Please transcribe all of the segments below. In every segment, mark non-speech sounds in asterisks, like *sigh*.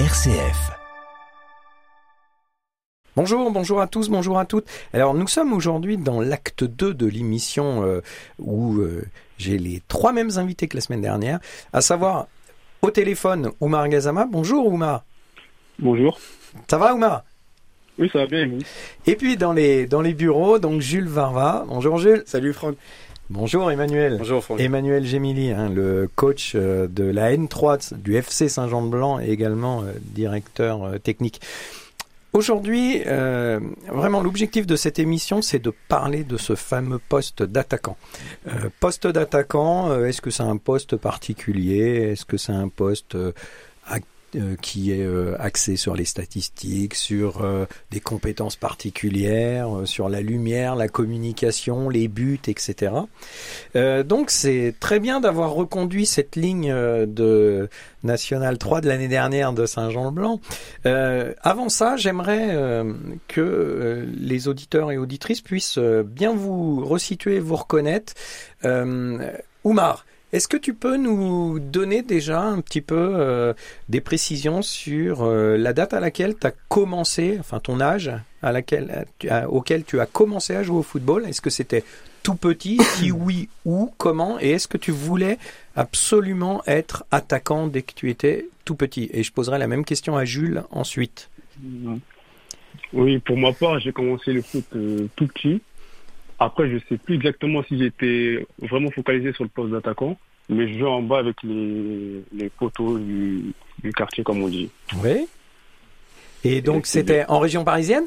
RCF. Bonjour, bonjour à tous, bonjour à toutes. Alors nous sommes aujourd'hui dans l'acte 2 de l'émission euh, où euh, j'ai les trois mêmes invités que la semaine dernière, à savoir au téléphone Oumar Gazama. Bonjour Oumar. Bonjour. Ça va Oumar? Oui, ça va bien. Et puis dans les, dans les bureaux, donc Jules Varva. Bonjour Jules. Salut Franck. Bonjour Emmanuel. Bonjour Franck. Emmanuel Gémili, hein, le coach euh, de la N3 du FC Saint-Jean-de-Blanc et également euh, directeur euh, technique. Aujourd'hui, euh, vraiment l'objectif de cette émission, c'est de parler de ce fameux poste d'attaquant. Poste d'attaquant, est-ce que c'est un poste particulier? Est-ce que c'est un poste qui est euh, axé sur les statistiques, sur euh, des compétences particulières, euh, sur la lumière, la communication, les buts, etc. Euh, donc c'est très bien d'avoir reconduit cette ligne euh, de National 3 de l'année dernière de Saint-Jean-le-Blanc. Euh, avant ça, j'aimerais euh, que euh, les auditeurs et auditrices puissent euh, bien vous resituer, vous reconnaître. Euh, Oumar, est-ce que tu peux nous donner déjà un petit peu euh, des précisions sur euh, la date à laquelle tu as commencé, enfin ton âge à laquelle, as- auquel tu as commencé à jouer au football? Est-ce que c'était tout petit? *coughs* Si oui, où? Comment? Et est-ce que tu voulais absolument être attaquant dès que tu étais tout petit? Et je poserai la même question à Jules ensuite. Oui, pour ma part, j'ai commencé le foot euh, tout petit. Après, je sais plus exactement si j'étais vraiment focalisé sur le poste d'attaquant, mais je jouais en bas avec les, les poteaux du, du quartier, comme on dit. Oui. Et donc c'était en région parisienne?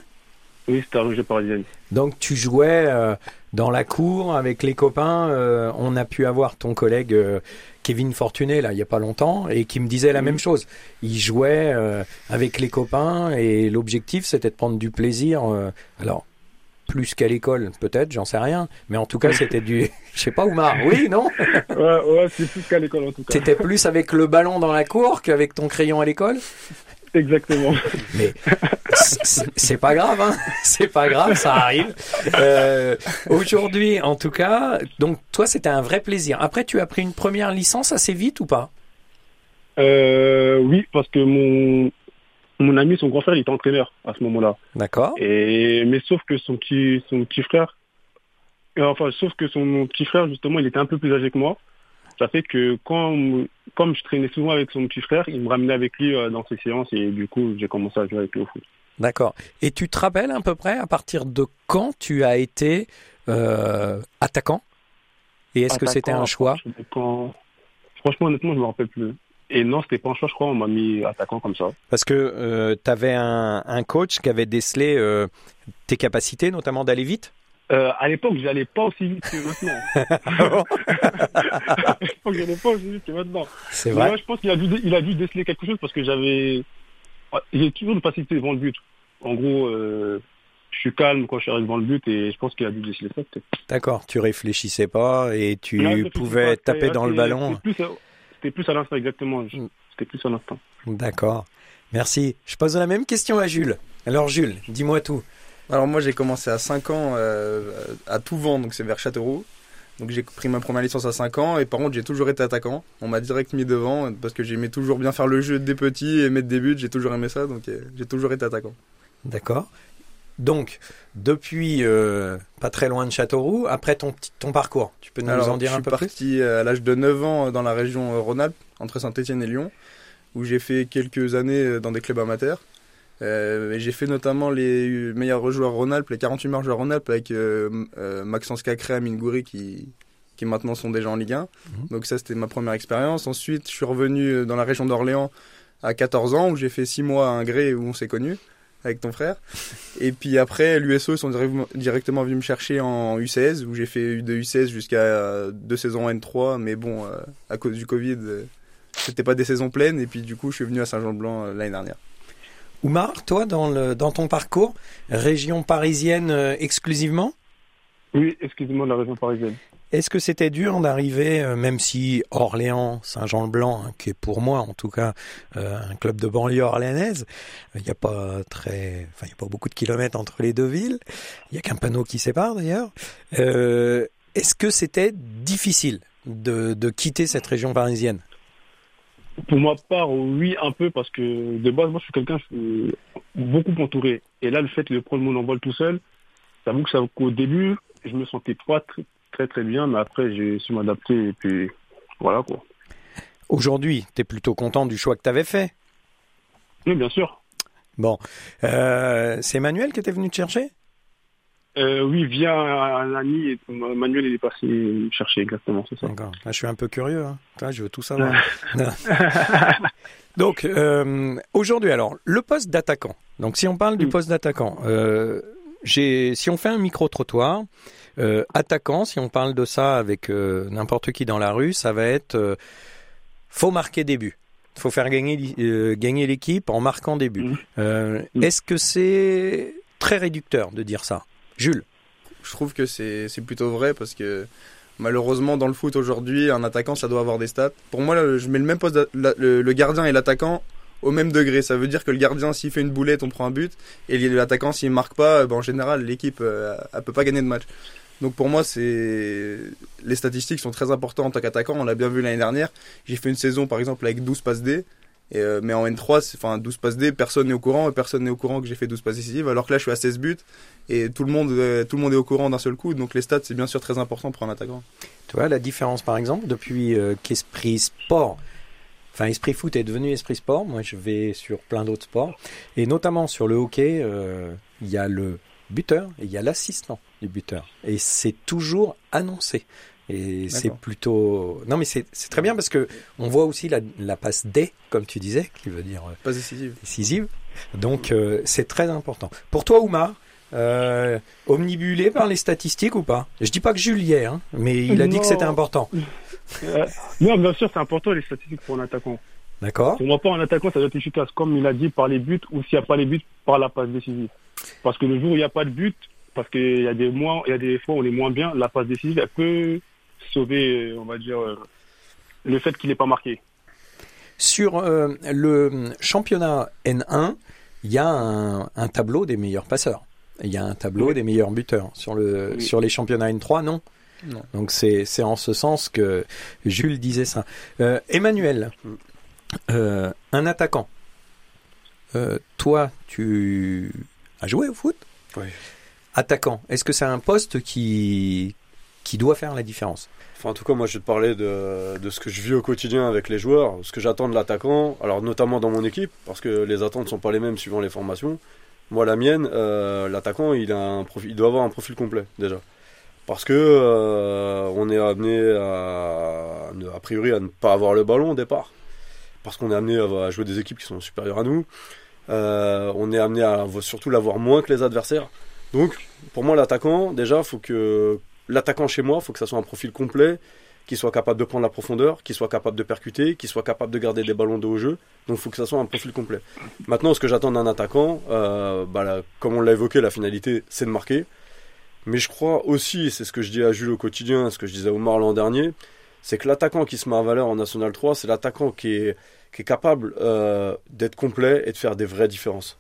Oui, c'était à Roger Parisienne. Donc tu jouais euh, dans la cour avec les copains. euh, on a pu avoir ton collègue euh, Kevin Fortuné là il y a pas longtemps et qui me disait la même chose. Il jouait avec les copains et l'objectif c'était de prendre du plaisir. alors plus qu'à l'école peut-être, j'en sais rien. Mais en tout cas c'était du, *laughs* je sais pas Oumar. Oui non? *laughs* ouais, ouais, c'est plus qu'à l'école en tout cas. T'étais plus avec le ballon dans la cour qu'avec ton crayon à l'école? Exactement. Mais c'est c'est pas grave, hein. *laughs* C'est pas grave, ça arrive. Euh, Aujourd'hui, en tout cas, donc toi, c'était un vrai plaisir. Après, tu as pris une première licence assez vite ou pas? Euh, oui, parce que mon, mon ami, son grand frère, il était entraîneur à ce moment-là. D'accord. Et mais sauf que son petit son petit frère, euh, enfin sauf que son petit frère justement, il était un peu plus âgé que moi. Ça fait que quand comme je traînais souvent avec son petit frère, il me ramenait avec lui euh, dans ses séances et du coup j'ai commencé à jouer avec lui au foot. D'accord. Et tu te rappelles à peu près à partir de quand tu as été euh, attaquant? Et est-ce que c'était un choix? Franchement, honnêtement, je me rappelle plus. Et non, c'était pas un choix, je crois. On m'a mis attaquant comme ça. Parce que tu avais un, un coach qui avait décelé euh, tes capacités, notamment d'aller vite? Euh, à l'époque, j'allais pas aussi vite que maintenant. *laughs* *laughs* à l'époque, j'allais pas aussi vite que maintenant. C'est vrai. je pense qu'il a dû, il a dû déceler quelque chose parce que j'avais, j'ai toujours une facilité devant le but. En gros, euh, je suis calme quand je suis arrivé devant le but et je pense qu'il a dû déceler ça. D'accord. Tu réfléchissais pas et tu pouvais taper dans le c'était- ballon. Plus, à- c'était plus à l'instant, exactement. Mm. C'était plus à l'instant. D'accord. Merci. Je pose la même question à Jules. Alors Jules, dis-moi tout. Alors moi j'ai commencé à 5 ans euh, à Touvent, donc c'est vers Châteauroux. Donc j'ai pris ma première licence à 5 ans et par contre j'ai toujours été attaquant. On m'a direct mis devant parce que j'aimais toujours bien faire le jeu dès petit et mettre des buts, j'ai toujours aimé ça donc euh, j'ai toujours été attaquant. D'accord. Donc, depuis euh, pas très loin de Châteauroux, après ton, ton parcours, tu peux nous Alors en dire je un suis peu plus? parti euh, à l'âge de 9 ans dans la région euh, Rhône-Alpes, entre Saint-Étienne et Lyon, où j'ai fait quelques années euh, dans des clubs amateurs. Euh, j'ai fait notamment les meilleurs joueurs Rhône-Alpes, les 48 meilleurs joueurs Rhône-Alpes avec euh, euh, Maxence Cacré, Amine Goury qui, qui maintenant sont déjà en Ligue 1. Mhm. Donc ça c'était ma première expérience. Ensuite je suis revenu euh, dans la région d'Orléans à 14 ans où j'ai fait 6 mois à Ingré où on s'est connus avec ton frère. Et puis après l'USO sont direct- directement venus me chercher en U16 où j'ai fait de U16 jusqu'à deux saisons en N3 mais bon euh, à cause du Covid euh, c'était pas des saisons pleines et puis du coup je suis venu à Saint-Jean-de-Blanc euh, l'année dernière. Oumar, toi, dans, le, dans ton parcours, région parisienne euh, exclusivement, Oui, excusez-moi de la région parisienne. Est-ce que c'était dur d'arriver, euh, même si Orléans, Saint-Jean-le-Blanc, hein, qui est pour moi en tout cas euh, un club de banlieue orléanaise, il n'y a pas très, enfin il y a pas beaucoup de kilomètres entre les deux villes, il n'y a qu'un panneau qui sépare d'ailleurs. Euh, est-ce que c'était difficile de, de quitter cette région parisienne? Pour ma part, oui, un peu, parce que de base, moi, je suis quelqu'un beaucoup entouré. Et là, le fait de prendre mon envol tout seul, j'avoue que ça, qu'au début, je me sentais pas très, très, bien, mais après, j'ai su m'adapter et puis voilà, quoi. Aujourd'hui, tu es plutôt content du choix que tu avais fait? Oui, bien sûr. Bon. Euh, c'est Emmanuel qui était venu te chercher? Euh, oui, via un ami, Manuel il est passé me chercher exactement, c'est ça. D'accord. Là, je suis un peu curieux. Hein. Là, je veux tout savoir. *laughs* Donc, euh, aujourd'hui, alors, le poste d'attaquant. Donc, si on parle du Mm. poste d'attaquant, j'ai, si on fait un micro-trottoir, euh, attaquant, si on parle de ça avec euh, n'importe qui dans la rue, ça va être euh, faut marquer des buts. faut faire gagner, euh, gagner l'équipe en marquant des buts. Mm. Euh, Mm. Est-ce que c'est très réducteur de dire ça? Jules? Je trouve que c'est c'est plutôt vrai parce que malheureusement dans le foot aujourd'hui, un attaquant ça doit avoir des stats. Pour moi, là, je mets le même poste, la- le, le gardien et l'attaquant au même degré. Ça veut dire que le gardien s'il fait une boulette, on prend un but et l'attaquant s'il marque pas, ben, en général l'équipe euh, elle peut pas gagner de match. Donc pour moi, c'est les statistiques sont très importantes en tant qu'attaquant. On l'a bien vu l'année dernière. J'ai fait une saison par exemple avec 12 passes D. Euh, mais en N3, c'est- enfin 12 passes D, personne n'est au courant, et personne n'est au courant que j'ai fait 12 passes décisives, alors que là je suis à 16 buts et tout le monde euh, tout le monde est au courant d'un seul coup. Donc les stats c'est bien sûr très important pour un attaquant. Tu vois la différence par exemple depuis euh, qu'Esprit Sport, enfin Esprit Foot est devenu Esprit Sport, moi je vais sur plein d'autres sports, et notamment sur le hockey, euh, il y a le buteur et il y a l'assistant du buteur. Et c'est toujours annoncé. Et c'est plutôt... Non mais c'est c'est très bien parce que on voit aussi la, la passe D, comme tu disais, qui veut dire euh, Pas décisive. décisive. Donc euh, c'est très important. Pour toi, Oumar, euh, omnibulé par les statistiques ou pas? Je dis pas que Jules est, hein, mais il a dit que c'était important. Euh, non, bien sûr, c'est important les statistiques pour un attaquant. D'accord Pour moi, pas un attaquant, ça doit être efficace, comme il a dit, par les buts, ou s'il n'y a pas les buts, par la passe décisive. Parce que le jour où il n'y a pas de but, parce qu'il y a des mois, il y a des fois où on est moins bien, la passe décisive, elle peut sauver, on va dire, euh, le fait qu'il n'est pas marqué. Sur euh, le championnat N1, il y a un, un tableau des meilleurs passeurs. Il y a un tableau Oui. des meilleurs buteurs. Sur, le, Oui. sur les championnats N3, non? Non. Donc c'est c'est en ce sens que Jules disait ça. Euh, Emmanuel, Mm. Euh, un attaquant. Euh, toi, tu as joué au foot Oui. Attaquant, est-ce que c'est un poste qui, qui doit faire la différence Enfin, en tout cas, moi, je vais te parler de, de ce que je vis au quotidien avec les joueurs, ce que j'attends de l'attaquant, alors notamment dans mon équipe, parce que les attentes ne sont pas les mêmes suivant les formations. Moi, la mienne, euh, l'attaquant, il, a un profil, il doit avoir un profil complet, déjà. Parce que euh, on est amené à, a priori, à ne pas avoir le ballon au départ. Parce qu'on est amené à, jouer des équipes qui sont supérieures à nous. Euh, on est amené à surtout l'avoir moins que les adversaires. Donc, pour moi, l'attaquant, déjà, faut que l'attaquant chez moi, faut que ça soit un profil complet, qui soit capable de prendre la profondeur, qui soit capable de percuter, qui soit capable de garder des ballons de haut jeu. Donc, faut que ça soit un profil complet. Maintenant, ce que j'attends d'un attaquant, euh, bah, comme on l'a évoqué, la finalité, c'est de marquer. Mais je crois aussi, c'est ce que je dis à Jules au quotidien, ce que je disais à Omar l'an dernier, c'est que l'attaquant qui se met en valeur en National 3, c'est l'attaquant qui est, qui est capable euh, d'être complet et de faire des vraies différences.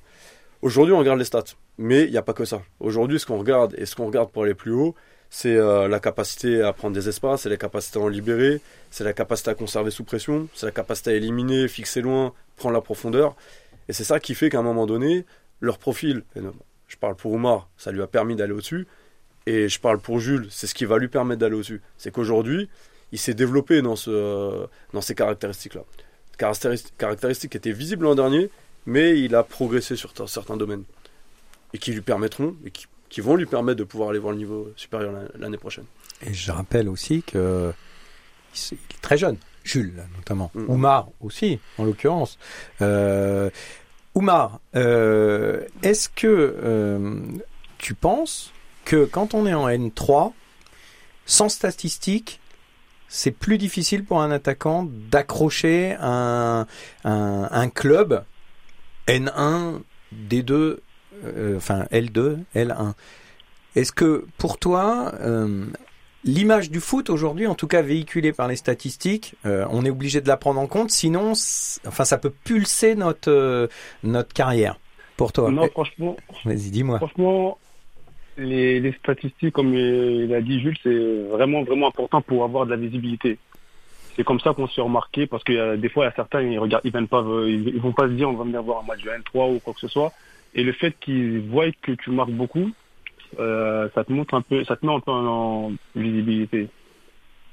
Aujourd'hui, on regarde les stats, mais il n'y a pas que ça. Aujourd'hui, ce qu'on regarde et ce qu'on regarde pour aller plus haut, c'est euh, la capacité à prendre des espaces, c'est la capacité à en libérer, c'est la capacité à conserver sous pression, c'est la capacité à éliminer, fixer loin, prendre la profondeur. Et c'est ça qui fait qu'à un moment donné, leur profil, je parle pour Omar, ça lui a permis d'aller au-dessus, et je parle pour Jules, c'est ce qui va lui permettre d'aller au-dessus. C'est qu'aujourd'hui, il s'est développé dans ces caractéristiques-là. Caractéristiques, qui étaient visibles l'an dernier, mais il a progressé sur certains domaines. Et qui lui permettront, et qui, qui vont lui permettre de pouvoir aller voir le niveau supérieur l'an- l'année prochaine. Et je rappelle aussi que il est très jeune, Jules notamment, Mm. Oumar aussi, en l'occurrence. Euh, Oumar, euh, est-ce que euh, tu penses que quand on est en N3, sans statistiques, c'est plus difficile pour un attaquant d'accrocher un, un, un club N1, D2, euh, enfin L2, L1 Est-ce que pour toi, euh, l'image du foot aujourd'hui, en tout cas véhiculée par les statistiques, euh, on est obligé de la prendre en compte, sinon, enfin, ça peut pulser notre euh, notre carrière. Pour toi, Non, franchement, vas-y, dis-moi. franchement, les, les statistiques, comme il a dit Jules, c'est vraiment, vraiment important pour avoir de la visibilité. c'est comme ça qu'on se fait remarquer parce que euh, des fois, il y a certains, ils regardent, ils viennent pas, euh, ils, vont pas se dire on va venir voir un match de N3 ou quoi que ce soit. Et le fait qu'ils voient que tu marques beaucoup, euh, ça te montre un peu, ça te met un peu en, en visibilité.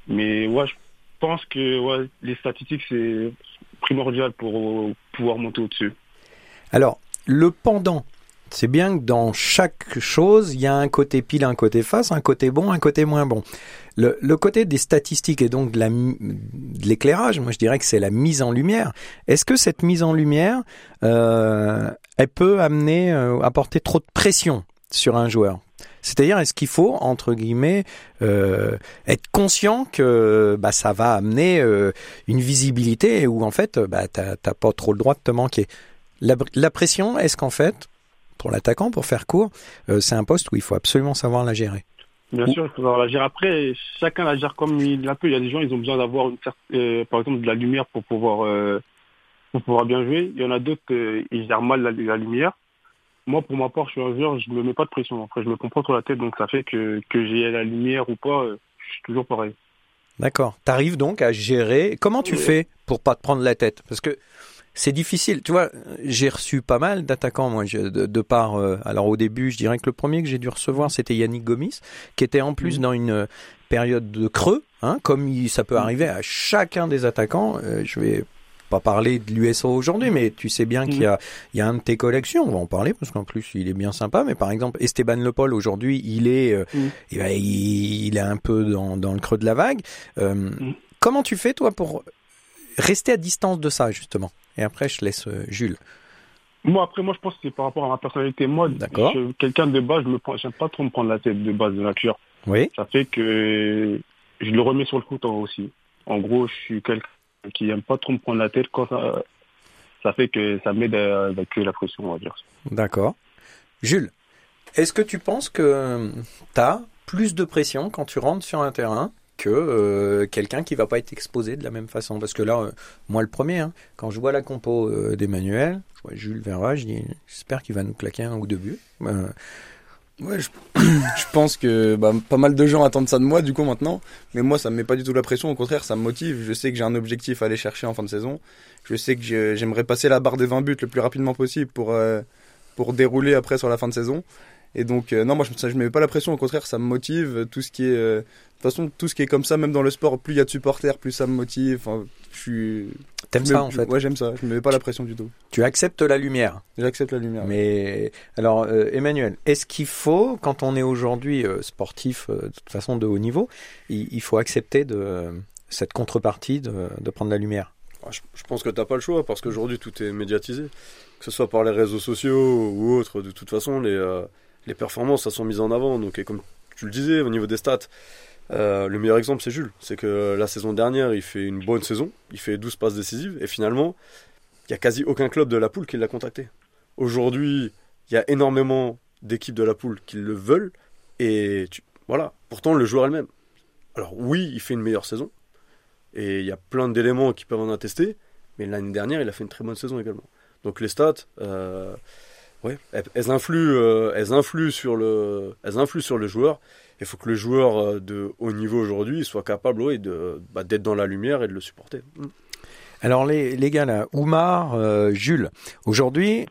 Mais ouais, je pense que ouais, les statistiques c'est primordial pour euh, pouvoir monter au-dessus. Alors, le pendant, c'est bien que dans chaque chose, il y a un côté pile, un côté face, un côté bon, un côté moins bon. Le, côté des statistiques et donc de l'éclairage, moi je dirais que c'est la mise en lumière. Est-ce que cette mise en lumière, euh, elle peut amener, euh, apporter trop de pression sur un joueur? C'est-à-dire, est-ce qu'il faut, entre guillemets, euh, être conscient que bah, ça va amener euh, une visibilité où en fait, bah, t'as t'as pas trop le droit de te manquer? La pression, est-ce qu'en fait, pour l'attaquant, pour faire court, euh, c'est un poste où il faut absolument savoir la gérer. Bien sûr, il faut savoir la gérer. Après, chacun la gère comme il la peut. Il y a des gens, ils ont besoin d'avoir euh, par exemple de la lumière pour pouvoir euh, pour pouvoir bien jouer. Il y en a d'autres, ils gèrent mal la, la lumière. Moi, pour ma part, je suis un joueur, je me mets pas de pression. Après, je me prends pas trop la tête, donc ça fait que que j'ai la lumière ou pas, je suis toujours pareil. D'accord. T'arrives donc à gérer. Comment tu Oui. fais pour pas te prendre la tête? Parce que c'est difficile. Tu vois, j'ai reçu pas mal d'attaquants, moi, je- de, de part. euh, alors au début, je dirais que le premier que j'ai dû recevoir, c'était Yannick Gomis, qui était en plus Mhm. dans une euh, période de creux, hein, comme il- ça peut Mhm. arriver à chacun des attaquants. Euh, je vais pas parler de l'USO aujourd'hui, mais tu sais bien qu'il y a, il y a un de tes collections, on va en parler parce qu'en plus il est bien sympa. Mais par exemple, Esteban Le Paul aujourd'hui, il est, euh, eh ben, il, il est un peu dans, dans le creux de la vague. Euh, Comment tu fais toi pour rester à distance de ça justement? Et après, je laisse euh, Jules. Moi, après, moi, je pense que c'est par rapport à ma personnalité. Moi, quelqu'un de base, je me prends, j'aime pas trop me prendre la tête de base de nature. Oui. Ça fait que je le remets sur le foot aussi. En gros, je suis quelqu'un qui aime pas trop me prendre la tête quand ça, ça fait que ça m'aide à évacuer la pression, on va dire. D'accord. Jules, est-ce que tu penses que tu as plus de pression quand tu rentres sur un terrain que euh, quelqu'un qui va pas être exposé de la même façon. Parce que là, euh, moi le premier, hein, quand je vois la compo euh, d'Emmanuel, je vois Jules Verra, je dis j'espère qu'il va nous claquer un ou deux buts. Ouais, *coughs* je, pense que bah, pas mal de gens attendent ça de moi du coup maintenant, mais moi ça me met pas du tout la pression, au contraire ça me motive, je sais que j'ai un objectif à aller chercher en fin de saison, je sais que j'aimerais passer la barre des 20 buts le plus rapidement possible pour, pour dérouler après sur la fin de saison, et donc euh, non moi je, ça, je me mets pas la pression, au contraire ça me motive, tout ce qui est... euh, de toute façon tout ce qui est comme ça, même dans le sport, plus il y a de supporters, plus ça me motive, enfin je suis... T'aimes me- ça en fait Ouais j'aime ça, je me mets pas la pression du tout, Tu acceptes la lumière. j'accepte la lumière. Mais alors, euh, Emmanuel, est-ce qu'il faut, quand on est aujourd'hui euh, sportif euh, de toute façon de haut niveau, il, il faut accepter de euh, cette contrepartie de, de prendre la lumière? Ah, Je, je pense que t'as pas le choix parce qu'aujourd'hui tout est médiatisé, que ce soit par les réseaux sociaux ou autres. De toute façon, les, euh, les performances, ça sont mises en avant. Donc, et comme tu le disais, au niveau des stats, euh, le meilleur exemple, c'est Jules. C'est que la saison dernière, il fait une bonne saison, il fait 12 passes décisives et finalement, il y a quasi aucun club de la poule qui l'a contacté. Aujourd'hui, il y a énormément d'équipes de la poule qui le veulent et voilà. Pourtant, le joueur elle-même. Alors oui, il fait une meilleure saison. Et il y a plein d'éléments qui peuvent en attester. Mais l'année dernière, il a fait une très bonne saison également. Donc les stats, euh, ouais, elles, influent, euh, elles influent sur le, elles influent sur le joueur. Il faut que le joueur euh, de haut niveau aujourd'hui soit capable, ouais, de bah, d'être dans la lumière et de le supporter. Mm. Alors les, les gars là, Oumar, euh, Jules, aujourd'hui,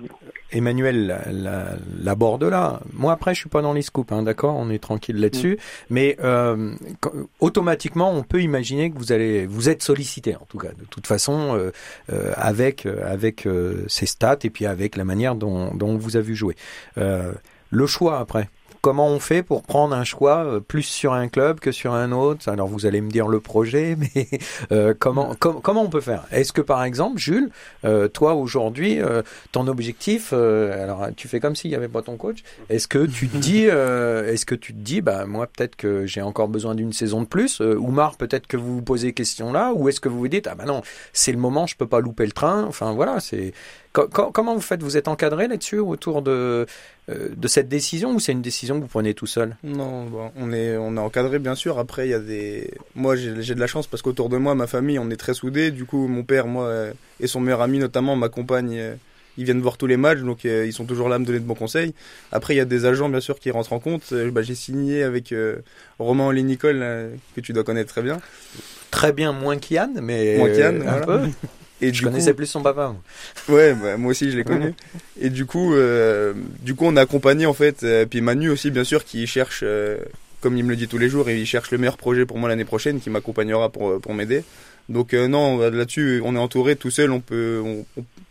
Emmanuel la- la- l'aborde là. Moi après, je suis pas dans les scoops, hein, d'accord, on est tranquille là-dessus. Mais euh, quand- automatiquement, on peut imaginer que vous allez, vous êtes sollicité en tout cas, de toute façon, euh, euh, avec avec euh, ces stats et puis avec la manière dont, dont on vous a vu jouer. Euh, le choix après. Comment on fait pour prendre un choix euh, plus sur un club que sur un autre? Alors vous allez me dire le projet, *laughs* mais euh, comment, com- comment on peut faire? Est-ce que par exemple, Jules, euh, toi aujourd'hui, euh, ton objectif, euh, alors tu fais comme s'il n'y avait pas ton coach, est-ce que tu te dis, *laughs* euh, est-ce que tu te dis, bah moi peut-être que j'ai encore besoin d'une saison de plus, euh, Oumar peut-être que vous vous posez question là, ou est-ce que vous vous dites, ah bah non, c'est le moment, je peux pas louper le train, enfin voilà, c'est comment vous faites? Vous êtes encadré là-dessus autour de euh, de cette décision ou c'est une décision que vous prenez tout seul? Non, bon, on est on est encadré bien sûr. Après, il y a des. Moi, j'ai de la chance parce qu'autour de moi, ma famille, on est très soudés. Du coup, mon père, moi, et son meilleur ami notamment m'accompagnent euh, ils viennent voir tous les matchs, donc euh, ils sont toujours là à me donner de bons conseils. Après, il y a des agents, bien sûr, qui rentrent en compte. Euh, bah, j'ai signé avec euh, Romain Oli Nicole, que tu dois connaître très bien. Très bien, moins qu'Yann, mais Moins qu'Yann, un voilà. peu. *laughs* Et Je du connaissais coup, plus son papa. moi. *laughs* ouais, bah, moi aussi je l'ai connu. Et du coup, euh, du coup, on a accompagné en fait. euh, puis Manu aussi, bien sûr, qui cherche, euh, comme il me le dit tous les jours, il cherche le meilleur projet pour moi l'année prochaine, qui m'accompagnera pour pour m'aider. Donc euh, non, là-dessus, on est entouré tout seul, on peut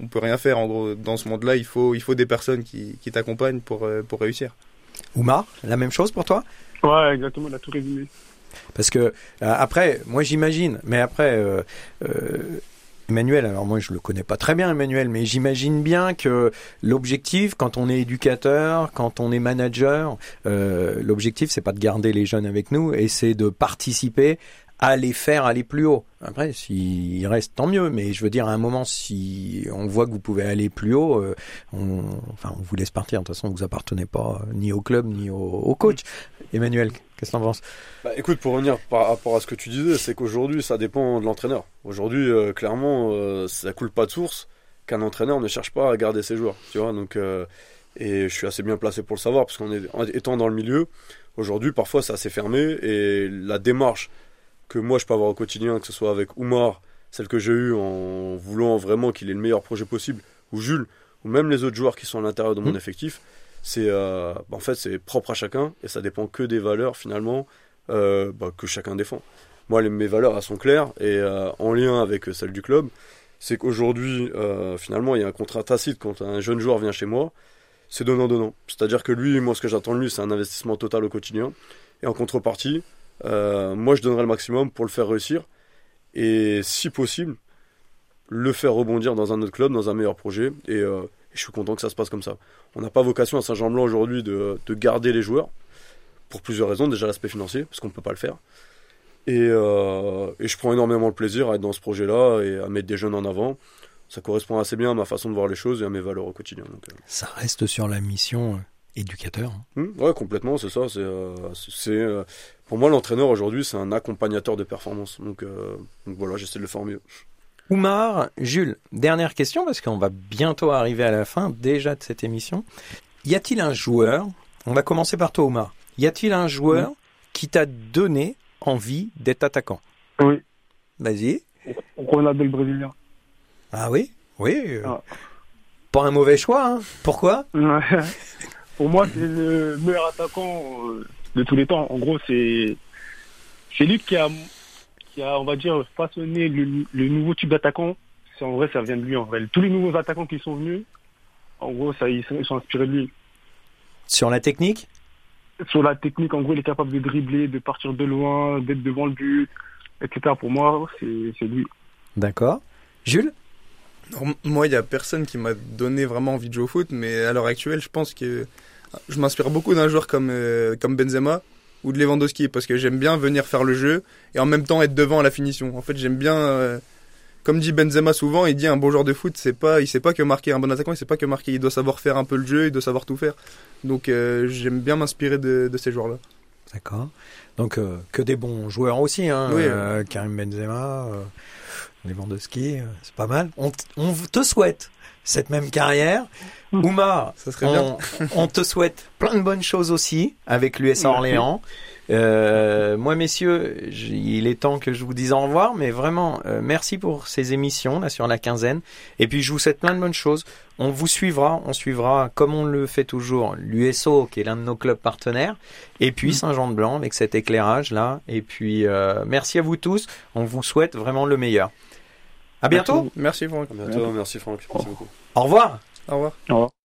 on, peut rien faire en gros dans ce monde-là. Il faut il faut des personnes qui qui t'accompagnent pour euh, pour réussir. Oumar, la même chose pour toi? Ouais, exactement, il a tout résumé. Parce que euh, après, moi j'imagine, mais après, euh, euh, Emmanuel, alors moi je le connais pas très bien Emmanuel, mais j'imagine bien que l'objectif, quand on est éducateur, quand on est manager, euh, l'objectif c'est pas de garder les jeunes avec nous, et c'est de participer les faire aller plus haut. Après, s'ils restent, tant mieux, mais je veux dire, à un moment, si on voit que vous pouvez aller plus haut, euh, on, enfin, on vous laisse partir. De toute façon, vous appartenez pas euh, ni au club, ni au, coach. Emmanuel, qu'est-ce que t'en penses? Bah, écoute, pour revenir par rapport à ce que tu disais, c'est qu'aujourd'hui, ça dépend de l'entraîneur. Aujourd'hui, euh, clairement, euh, ça coule pas de source qu'un entraîneur ne cherche pas à garder ses joueurs. Tu vois, donc, et je suis assez bien placé pour le savoir, parce qu'en étant dans le milieu, aujourd'hui, parfois, c'est assez fermé, et la démarche que moi, je peux avoir au quotidien, que ce soit avec Oumar, celle que j'ai eue en voulant vraiment qu'il ait le meilleur projet possible, ou Jules, ou même les autres joueurs qui sont à l'intérieur de mon Mhm. effectif, c'est euh, bah, en fait c'est propre à chacun et ça dépend que des valeurs finalement euh, bah, que chacun défend. Moi les, mes valeurs elles sont claires et euh, en lien avec celles du club, c'est qu'aujourd'hui finalement il y a un contrat tacite quand un jeune joueur vient chez moi, c'est donnant donnant. C'est-à-dire que lui, moi ce que j'attends de lui c'est un investissement total au quotidien et en contrepartie, euh, moi je donnerai le maximum pour le faire réussir et si possible le faire rebondir dans un autre club, dans un meilleur projet et euh, je suis content que ça se passe comme ça. On n'a pas vocation à Saint-Jean-Blanc aujourd'hui de, de garder les joueurs, pour plusieurs raisons. Déjà l'aspect financier, parce qu'on ne peut pas le faire. Et, euh, et je prends énormément de plaisir à être dans ce projet-là et à mettre des jeunes en avant. Ça correspond assez bien à ma façon de voir les choses et à mes valeurs au quotidien. Ça reste sur la mission euh, éducateur. hein. hmm, ouais, complètement, c'est ça. C'est, euh, c'est, euh, pour moi, l'entraîneur aujourd'hui, c'est un accompagnateur de performance. Donc, euh, donc voilà, j'essaie de le faire mieux. Oumar, Jules, dernière question parce qu'on va bientôt arriver à la fin déjà de cette émission. Y a-t-il un joueur, on va commencer par toi Oumar, y a-t-il un joueur qui t'a donné envie d'être attaquant? Oui, Vas-y. Ronaldo le Brésilien. Ah oui? Oui. Ah. Pas un mauvais choix, hein Pourquoi? Pour moi, c'est le meilleur attaquant euh, de tous les temps. En gros, c'est c'est lui qui a, qui a, on va dire, façonné le, le nouveau type d'attaquant. C'est en vrai, ça vient de lui. En vrai, tous les nouveaux attaquants qui sont venus, en gros, ça, ils sont, ils sont inspirés de lui. Sur la technique? Sur la technique, en gros, il est capable de dribbler, de partir de loin, d'être devant le but, etc. Pour moi, c'est c'est lui. D'accord. Jules? Moi, il y a personne qui m'a donné vraiment envie de jouer au foot, mais à l'heure actuelle, je pense que je m'inspire beaucoup d'un joueur comme euh, comme Benzema ou de Lewandowski parce que j'aime bien venir faire le jeu et en même temps être devant à la finition. En fait, j'aime bien euh, comme dit Benzema souvent, il dit un bon joueur de foot, c'est pas il sait pas que marquer un bon attaquant, il sait pas que marquer, il doit savoir faire un peu le jeu, il doit savoir tout faire. Donc euh, j'aime bien m'inspirer de, de ces joueurs-là. D'accord. Donc euh, que des bons joueurs aussi, hein. Oui. Euh, Karim Benzema, euh, Lewandowski, euh, c'est pas mal. On, on te souhaite cette même carrière. Oumar, Ça serait bien. on, on te souhaite plein de bonnes choses aussi avec l'USA Merci. Orléans. Euh, moi, messieurs, il est temps que je vous dise au revoir, mais vraiment, euh, merci pour ces émissions là sur la quinzaine. Et puis, je vous souhaite plein de bonnes choses. On vous suivra, on suivra comme on le fait toujours l'USO, qui est l'un de nos clubs partenaires, et puis Saint-Jean-de-Blanc avec cet éclairage là. Et puis, euh, merci à vous tous. On vous souhaite vraiment le meilleur. À bientôt. Merci Franck. À bientôt, merci Franck. Merci beaucoup. Au revoir. Au revoir. Au revoir.